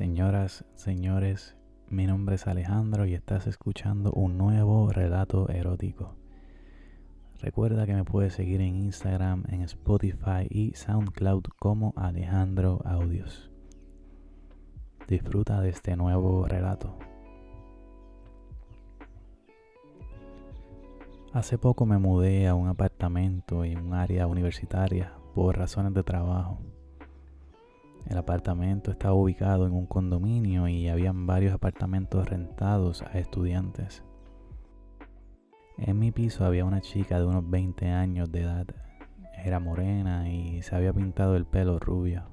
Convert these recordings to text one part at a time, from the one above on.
Señoras, señores, mi nombre es Alejandro y estás escuchando un nuevo relato erótico. Recuerda que me puedes seguir en Instagram, en Spotify y SoundCloud como Alejandro Audios. Disfruta de este nuevo relato. Hace poco me mudé a un apartamento en un área universitaria por razones de trabajo. El apartamento estaba ubicado en un condominio y habían varios apartamentos rentados a estudiantes. En mi piso había una chica de unos 20 años de edad. Era morena y se había pintado el pelo rubio.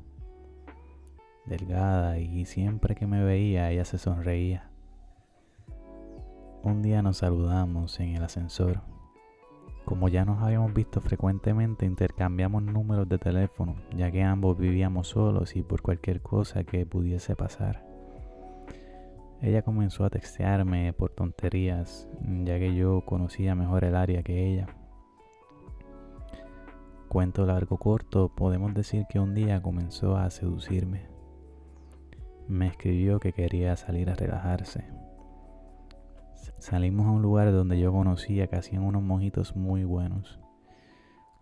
Delgada y siempre que me veía ella se sonreía. Un día nos saludamos en el ascensor. Como ya nos habíamos visto frecuentemente, intercambiamos números de teléfono, ya que ambos vivíamos solos y por cualquier cosa que pudiese pasar. Ella comenzó a textearme por tonterías, ya que yo conocía mejor el área que ella. Cuento largo corto, podemos decir que un día comenzó a seducirme. Me escribió que quería salir a relajarse, Salimos a un lugar donde yo conocía que hacían unos mojitos muy buenos.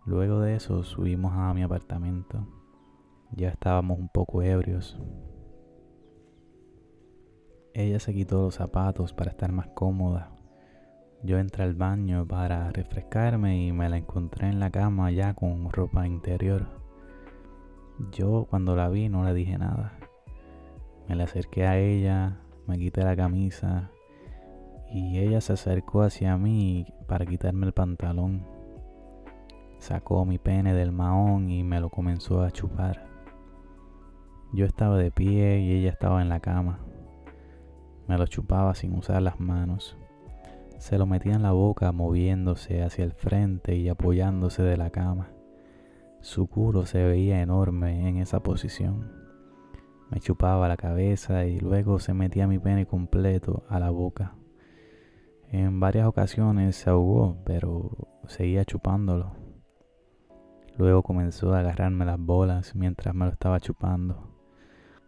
Luego de eso subimos a mi apartamento. Ya estábamos un poco ebrios. Ella se quitó los zapatos para estar más cómoda. Yo entré al baño para refrescarme y me la encontré en la cama ya con ropa interior. Yo cuando la vi no le dije nada. Me la acerqué a ella, me quité la camisa y ella se acercó hacia mí para quitarme el pantalón. Sacó mi pene del mahón y me lo comenzó a chupar. Yo estaba de pie y ella estaba en la cama. Me lo chupaba sin usar las manos. Se lo metía en la boca moviéndose hacia el frente y apoyándose de la cama. Su culo se veía enorme en esa posición. Me chupaba la cabeza y luego se metía mi pene completo a la boca. En varias ocasiones se ahogó, pero seguía chupándolo. Luego comenzó a agarrarme las bolas mientras me lo estaba chupando.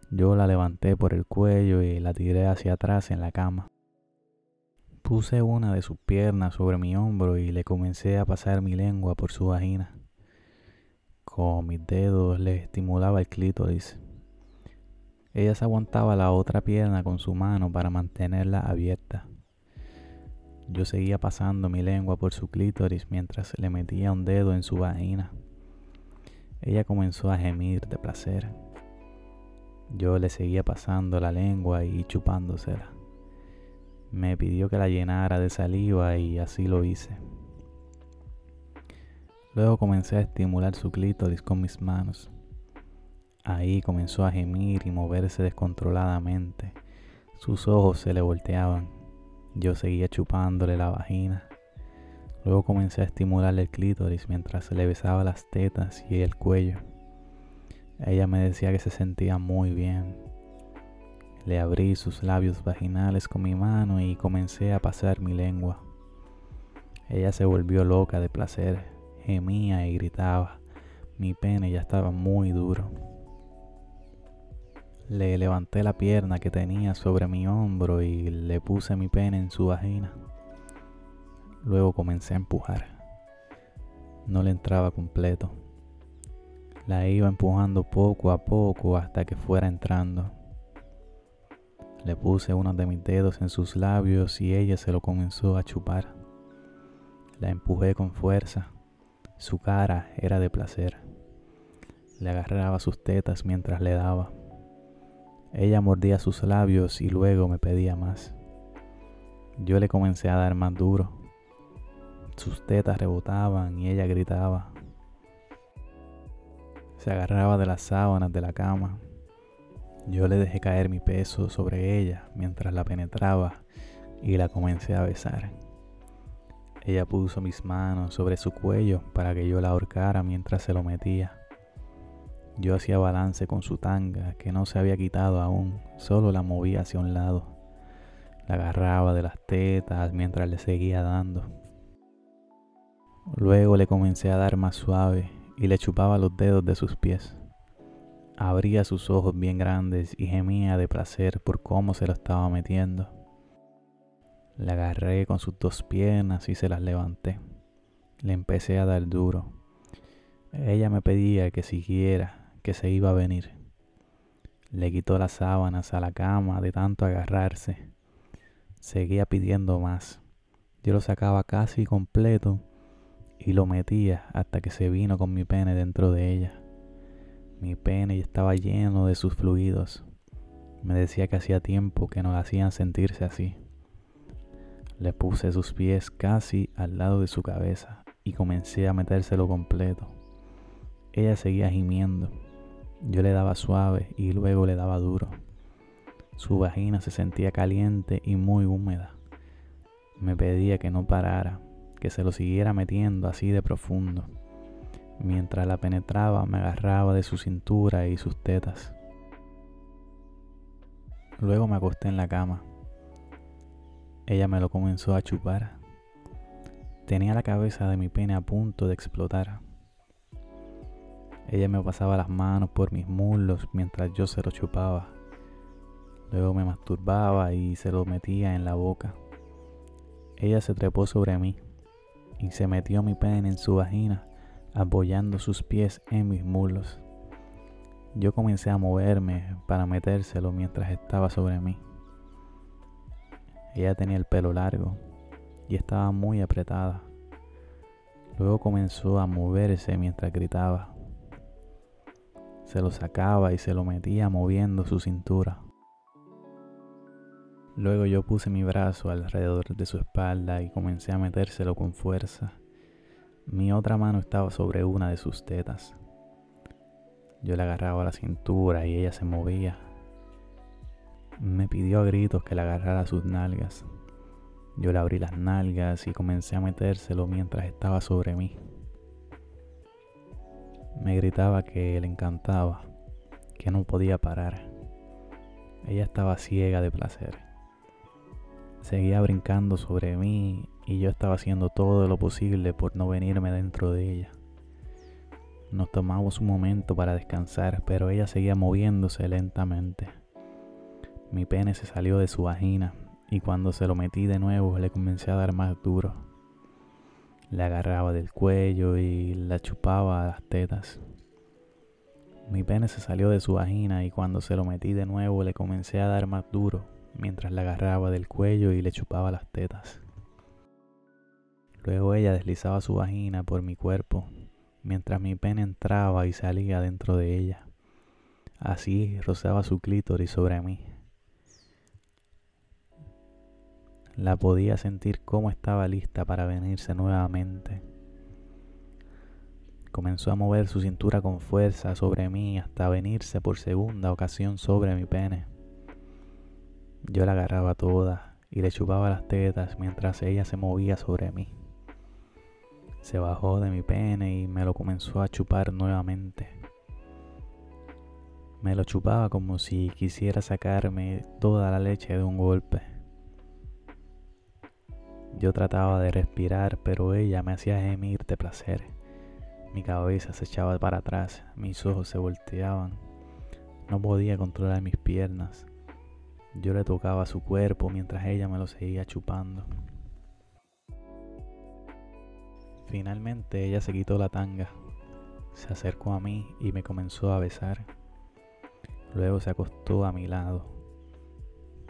Yo la levanté por el cuello y la tiré hacia atrás en la cama. Puse una de sus piernas sobre mi hombro y le comencé a pasar mi lengua por su vagina. Con mis dedos le estimulaba el clítoris. Ella se aguantaba la otra pierna con su mano para mantenerla abierta. Yo seguía pasando mi lengua por su clítoris mientras le metía un dedo en su vagina. Ella comenzó a gemir de placer. Yo le seguía pasando la lengua y chupándosela. Me pidió que la llenara de saliva y así lo hice. Luego comencé a estimular su clítoris con mis manos. Ahí comenzó a gemir y moverse descontroladamente. Sus ojos se le volteaban. Yo seguía chupándole la vagina. Luego comencé a estimularle el clítoris mientras le besaba las tetas y el cuello. Ella me decía que se sentía muy bien. Le abrí sus labios vaginales con mi mano y comencé a pasar mi lengua. Ella se volvió loca de placer, gemía y gritaba. Mi pene ya estaba muy duro. Le levanté la pierna que tenía sobre mi hombro y le puse mi pene en su vagina. Luego comencé a empujar. No le entraba completo. La iba empujando poco a poco hasta que fuera entrando. Le puse uno de mis dedos en sus labios y ella se lo comenzó a chupar. La empujé con fuerza. Su cara era de placer. Le agarraba sus tetas mientras le daba. Ella mordía sus labios y luego me pedía más. Yo le comencé a dar más duro. Sus tetas rebotaban y ella gritaba. Se agarraba de las sábanas de la cama. Yo le dejé caer mi peso sobre ella mientras la penetraba y la comencé a besar. Ella puso mis manos sobre su cuello para que yo la ahorcara mientras se lo metía. Yo hacía balance con su tanga, que no se había quitado aún, solo la movía hacia un lado. La agarraba de las tetas mientras le seguía dando. Luego le comencé a dar más suave y le chupaba los dedos de sus pies. abría sus ojos bien grandes y gemía de placer por cómo se lo estaba metiendo. La agarré con sus dos piernas y se las levanté. Le empecé a dar duro. Ella me pedía que siguiera, que se iba a venir. Le quitó las sábanas a la cama de tanto agarrarse. Seguía pidiendo más. Yo lo sacaba casi completo y lo metía hasta que se vino con mi pene dentro de ella. Mi pene estaba lleno de sus fluidos. Me decía que hacía tiempo que no la hacían sentirse así. Le puse sus pies casi al lado de su cabeza y comencé a metérselo completo. Ella seguía gimiendo. Yo le daba suave y luego le daba duro. Su vagina se sentía caliente y muy húmeda. Me pedía que no parara, que se lo siguiera metiendo así de profundo. Mientras la penetraba me agarraba de su cintura y sus tetas. Luego me acosté en la cama. Ella me lo comenzó a chupar. Tenía la cabeza de mi pene a punto de explotar. Ella me pasaba las manos por mis muslos mientras yo se lo chupaba. Luego me masturbaba y se lo metía en la boca. Ella se trepó sobre mí y se metió mi pene en su vagina apoyando sus pies en mis muslos. Yo comencé a moverme para metérselo mientras estaba sobre mí. Ella tenía el pelo largo y estaba muy apretada. Luego comenzó a moverse mientras gritaba. Se lo sacaba y se lo metía moviendo su cintura. Luego yo puse mi brazo alrededor de su espalda y comencé a metérselo con fuerza. Mi otra mano estaba sobre una de sus tetas. Yo le agarraba la cintura y ella se movía. Me pidió a gritos que le agarrara sus nalgas. Yo le abrí las nalgas y comencé a metérselo mientras estaba sobre mí. Me gritaba que le encantaba, que no podía parar. Ella estaba ciega de placer. Seguía brincando sobre mí y yo estaba haciendo todo lo posible por no venirme dentro de ella. Nos tomamos un momento para descansar, pero ella seguía moviéndose lentamente. Mi pene se salió de su vagina y cuando se lo metí de nuevo le comencé a dar más duro. Le agarraba del cuello y la chupaba a las tetas. Mi pene se salió de su vagina y cuando se lo metí de nuevo le comencé a dar más duro mientras la agarraba del cuello y le chupaba las tetas. Luego ella deslizaba su vagina por mi cuerpo, mientras mi pene entraba y salía dentro de ella. Así rozaba su clítoris sobre mí. La podía sentir cómo estaba lista para venirse nuevamente. Comenzó a mover su cintura con fuerza sobre mí hasta venirse por segunda ocasión sobre mi pene. Yo la agarraba toda y le chupaba las tetas mientras ella se movía sobre mí. Se bajó de mi pene y me lo comenzó a chupar nuevamente. Me lo chupaba como si quisiera sacarme toda la leche de un golpe. Yo trataba de respirar, pero ella me hacía gemir de placer. Mi cabeza se echaba para atrás, mis ojos se volteaban. No podía controlar mis piernas. Yo le tocaba su cuerpo mientras ella me lo seguía chupando. Finalmente ella se quitó la tanga, se acercó a mí y me comenzó a besar. Luego se acostó a mi lado,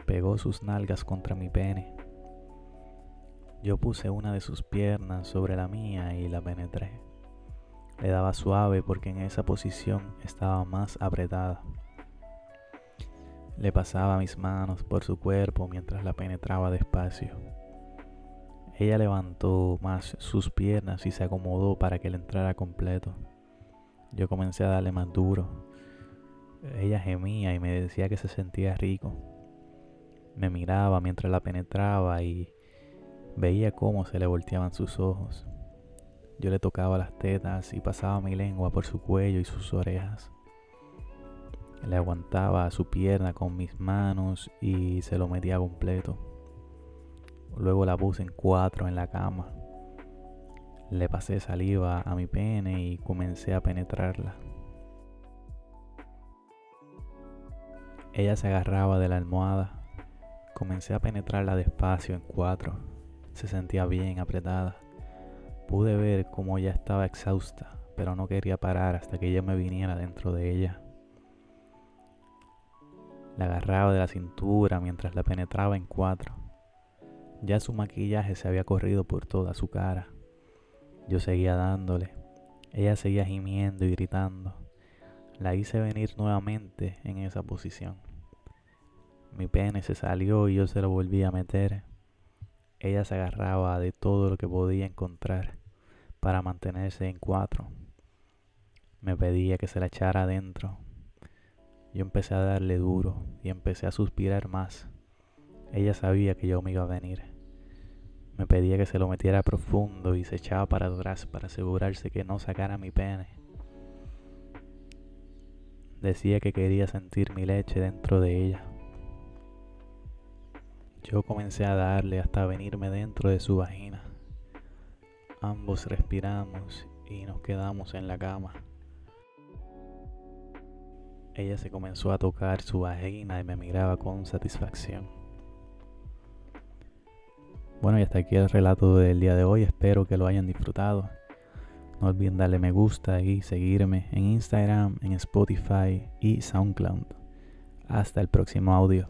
pegó sus nalgas contra mi pene. Yo puse una de sus piernas sobre la mía y la penetré. Le daba suave porque en esa posición estaba más apretada. Le pasaba mis manos por su cuerpo mientras la penetraba despacio. Ella levantó más sus piernas y se acomodó para que le entrara completo. Yo comencé a darle más duro. Ella gemía y me decía que se sentía rico. Me miraba mientras la penetraba y veía cómo se le volteaban sus ojos. Yo le tocaba las tetas y pasaba mi lengua por su cuello y sus orejas. Le aguantaba su pierna con mis manos y se lo metía completo. Luego la puse en cuatro en la cama. Le pasé saliva a mi pene y comencé a penetrarla. Ella se agarraba de la almohada. Comencé a penetrarla despacio en cuatro. Se sentía bien apretada. Pude ver cómo ella estaba exhausta, pero no quería parar hasta que ella me viniera dentro de ella. La agarraba de la cintura mientras la penetraba en cuatro. Ya su maquillaje se había corrido por toda su cara. Yo seguía dándole. Ella seguía gimiendo y gritando. La hice venir nuevamente en esa posición. Mi pene se salió y yo se lo volví a meter. Ella se agarraba de todo lo que podía encontrar para mantenerse en cuatro. Me pedía que se la echara adentro. Yo empecé a darle duro y empecé a suspirar más. Ella sabía que yo me iba a venir. Me pedía que se lo metiera profundo y se echaba para atrás para asegurarse que no sacara mi pene. Decía que quería sentir mi leche dentro de ella. Yo comencé a darle hasta venirme dentro de su vagina. Ambos respiramos y nos quedamos en la cama. Ella se comenzó a tocar su vagina y me miraba con satisfacción. Bueno, y hasta aquí el relato del día de hoy. Espero que lo hayan disfrutado. No olviden darle me gusta y seguirme en Instagram, en Spotify y SoundCloud. Hasta el próximo audio.